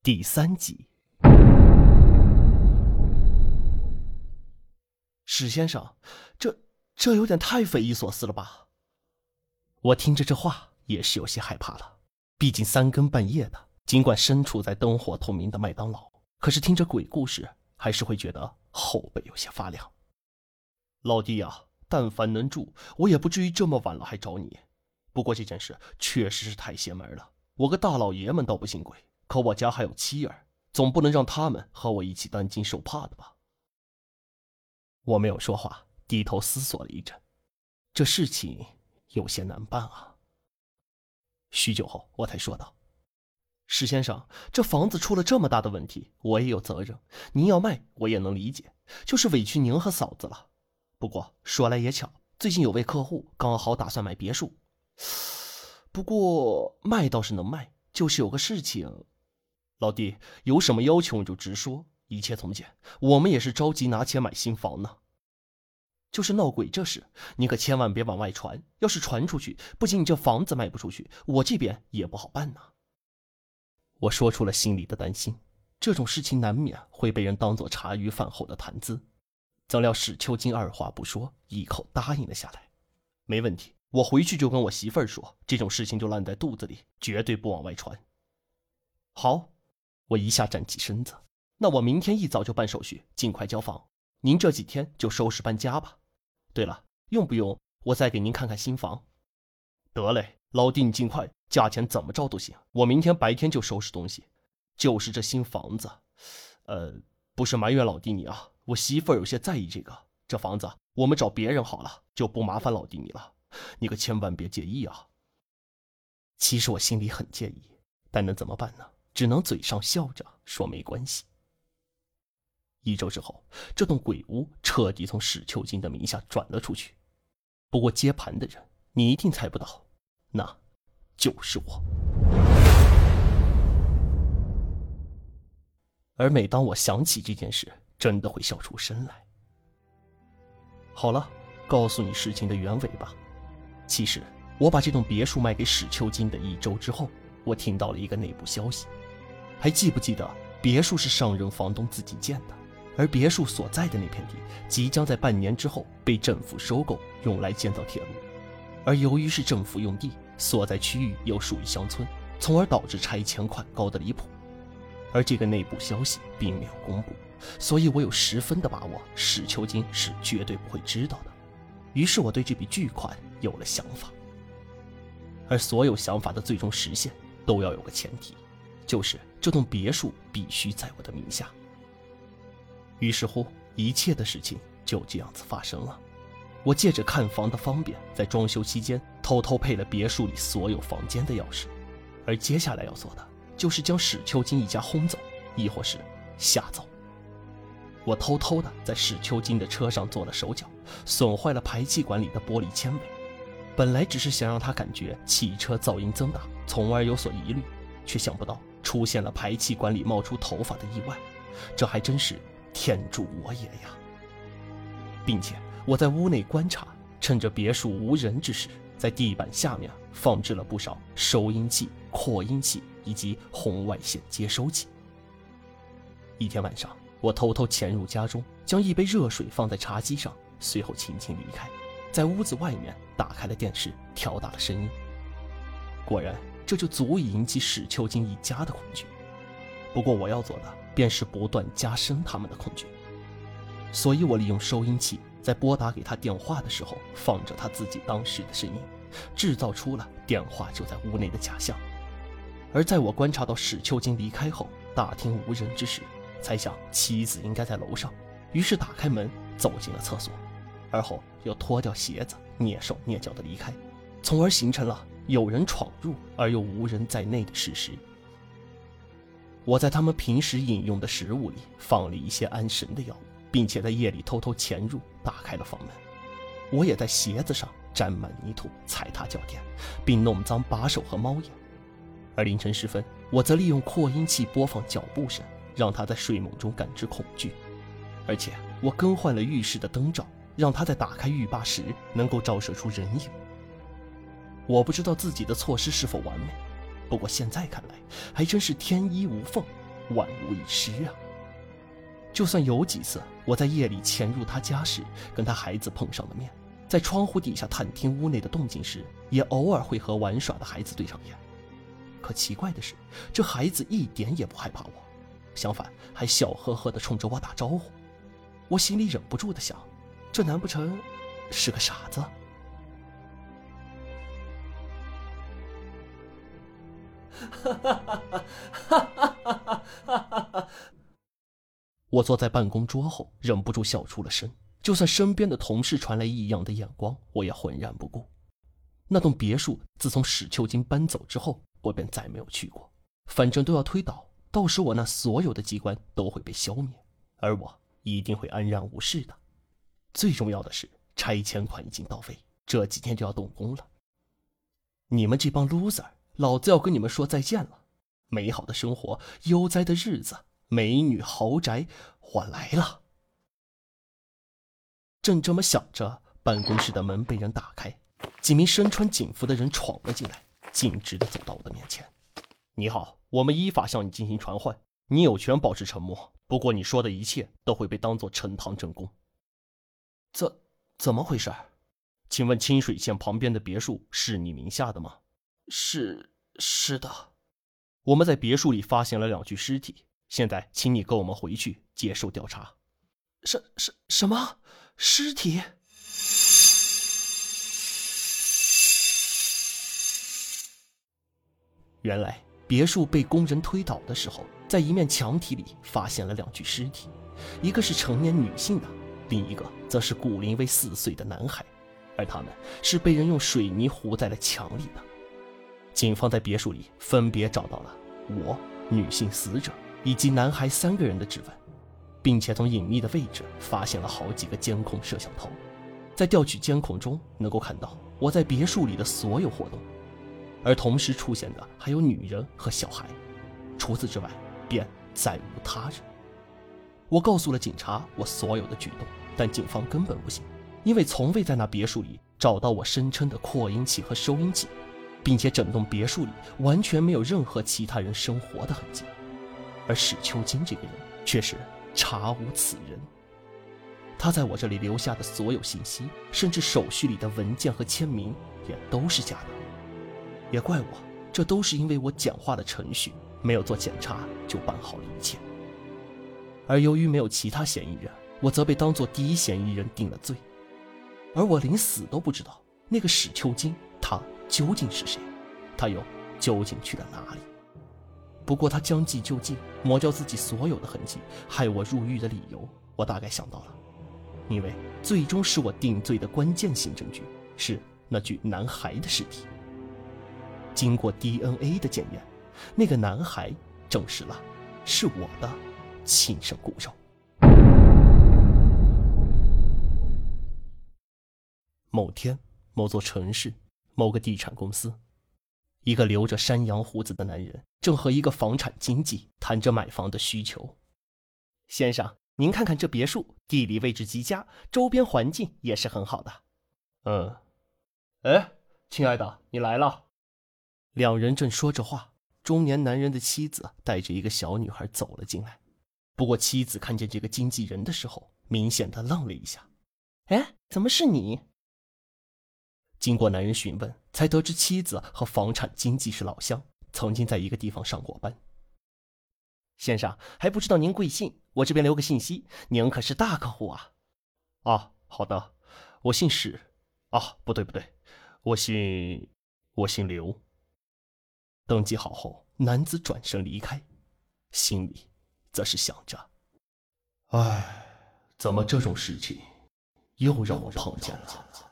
第三集。史先生，这这有点太匪夷所思了吧？我听着这话也是有些害怕了。毕竟三更半夜的，尽管身处在灯火通明的麦当劳，可是听着鬼故事，还是会觉得后背有些发凉。老弟呀，但凡能住，我也不至于这么晚了还找你。不过这件事确实是太邪门了。我个大老爷们倒不信鬼，可我家还有妻儿，总不能让他们和我一起担惊受怕的吧？我没有说话，低头思索了一阵，这事情有些难办啊。许久后，我才说道：“石先生，这房子出了这么大的问题，我也有责任。您要卖，我也能理解，就是委屈您和嫂子了。不过说来也巧，最近有位客户刚好打算买别墅。不过卖倒是能卖，就是有个事情。老弟，有什么要求你就直说，一切从简。我们也是着急拿钱买新房呢。”就是闹鬼这事，你可千万别往外传。要是传出去，不仅你这房子卖不出去，我这边也不好办呢。我说出了心里的担心，这种事情难免会被人当做茶余饭后的谈资。怎料史秋金二话不说，一口答应了下来。没问题，我回去就跟我媳妇儿说，这种事情就烂在肚子里，绝对不往外传。好，我一下站起身子，那我明天一早就办手续，尽快交房。您这几天就收拾搬家吧。对了，用不用我再给您看看新房？得嘞，老弟，你尽快，价钱怎么着都行。我明天白天就收拾东西。就是这新房子，呃，不是埋怨老弟你啊，我媳妇儿有些在意这个。这房子我们找别人好了，就不麻烦老弟你了。你可千万别介意啊。其实我心里很介意，但能怎么办呢？只能嘴上笑着说没关系。一周之后，这栋鬼屋彻底从史秋金的名下转了出去。不过接盘的人，你一定猜不到，那，就是我。而每当我想起这件事，真的会笑出声来。好了，告诉你事情的原委吧。其实，我把这栋别墅卖给史秋金的一周之后，我听到了一个内部消息。还记不记得，别墅是上任房东自己建的？而别墅所在的那片地即将在半年之后被政府收购，用来建造铁路。而由于是政府用地，所在区域又属于乡村，从而导致拆迁款高的离谱。而这个内部消息并没有公布，所以我有十分的把握，史秋金是绝对不会知道的。于是我对这笔巨款有了想法。而所有想法的最终实现，都要有个前提，就是这栋别墅必须在我的名下。于是乎，一切的事情就这样子发生了。我借着看房的方便，在装修期间偷偷配了别墅里所有房间的钥匙。而接下来要做的，就是将史秋金一家轰走，亦或是吓走。我偷偷的在史秋金的车上做了手脚，损坏了排气管里的玻璃纤维。本来只是想让他感觉汽车噪音增大，从而有所疑虑，却想不到出现了排气管里冒出头发的意外。这还真是。天助我也呀！并且我在屋内观察，趁着别墅无人之时，在地板下面放置了不少收音器、扩音器以及红外线接收器。一天晚上，我偷偷潜入家中，将一杯热水放在茶几上，随后轻轻离开，在屋子外面打开了电视，调大了声音。果然，这就足以引起史秋金一家的恐惧。不过我要做的。便是不断加深他们的恐惧，所以我利用收音器在拨打给他电话的时候放着他自己当时的声音，制造出了电话就在屋内的假象。而在我观察到史秋金离开后，大厅无人之时，猜想妻子应该在楼上，于是打开门走进了厕所，而后又脱掉鞋子蹑手蹑脚的离开，从而形成了有人闯入而又无人在内的事实。我在他们平时饮用的食物里放了一些安神的药，并且在夜里偷偷潜入，打开了房门。我也在鞋子上沾满泥土，踩踏脚垫，并弄脏把手和猫眼。而凌晨时分，我则利用扩音器播放脚步声，让他在睡梦中感知恐惧。而且我更换了浴室的灯罩，让他在打开浴霸时能够照射出人影。我不知道自己的措施是否完美。不过现在看来，还真是天衣无缝，万无一失啊。就算有几次我在夜里潜入他家时，跟他孩子碰上了面，在窗户底下探听屋内的动静时，也偶尔会和玩耍的孩子对上眼。可奇怪的是，这孩子一点也不害怕我，相反还笑呵呵地冲着我打招呼。我心里忍不住的想，这难不成是个傻子？我坐在办公桌后，忍不住笑出了声。就算身边的同事传来异样的眼光，我也浑然不顾。那栋别墅自从史秋金搬走之后，我便再没有去过。反正都要推倒，到时我那所有的机关都会被消灭，而我一定会安然无事的。最重要的是，拆迁款已经到位，这几天就要动工了。你们这帮 loser，老子要跟你们说再见了。美好的生活，悠哉的日子，美女豪宅，我来了。正这么想着，办公室的门被人打开，几名身穿警服的人闯了进来，径直的走到我的面前。你好，我们依法向你进行传唤，你有权保持沉默，不过你说的一切都会被当作呈堂证供。怎怎么回事？请问清水县旁边的别墅是你名下的吗？是是的。我们在别墅里发现了两具尸体，现在请你跟我们回去接受调查。什什什么尸体？原来别墅被工人推倒的时候，在一面墙体里发现了两具尸体，一个是成年女性的，另一个则是骨龄为四岁的男孩，而他们是被人用水泥糊在了墙里的。警方在别墅里分别找到了我、女性死者以及男孩三个人的指纹，并且从隐秘的位置发现了好几个监控摄像头，在调取监控中能够看到我在别墅里的所有活动，而同时出现的还有女人和小孩，除此之外便再无他人。我告诉了警察我所有的举动，但警方根本不信，因为从未在那别墅里找到我声称的扩音器和收音机。并且整栋别墅里完全没有任何其他人生活的痕迹，而史秋金这个人却是查无此人。他在我这里留下的所有信息，甚至手续里的文件和签名，也都是假的。也怪我，这都是因为我简化的程序，没有做检查就办好了一切。而由于没有其他嫌疑人，我则被当作第一嫌疑人定了罪。而我临死都不知道那个史秋金，他。究竟是谁？他又究竟去了哪里？不过他将计就计，抹掉自己所有的痕迹，害我入狱的理由，我大概想到了。因为最终使我定罪的关键性证据是那具男孩的尸体。经过 DNA 的检验，那个男孩证实了是我的亲生骨肉。某天，某座城市。某个地产公司，一个留着山羊胡子的男人正和一个房产经纪谈着买房的需求。先生，您看看这别墅，地理位置极佳，周边环境也是很好的。嗯，哎，亲爱的，你来了。两人正说着话，中年男人的妻子带着一个小女孩走了进来。不过妻子看见这个经纪人的时候，明显的愣了一下。哎，怎么是你？经过男人询问，才得知妻子和房产经纪是老乡，曾经在一个地方上过班。先生还不知道您贵姓，我这边留个信息，您可是大客户啊！啊，好的，我姓史。啊，不对不对，我姓我姓刘。登记好后，男子转身离开，心里则是想着：哎，怎么这种事情又让我碰见了？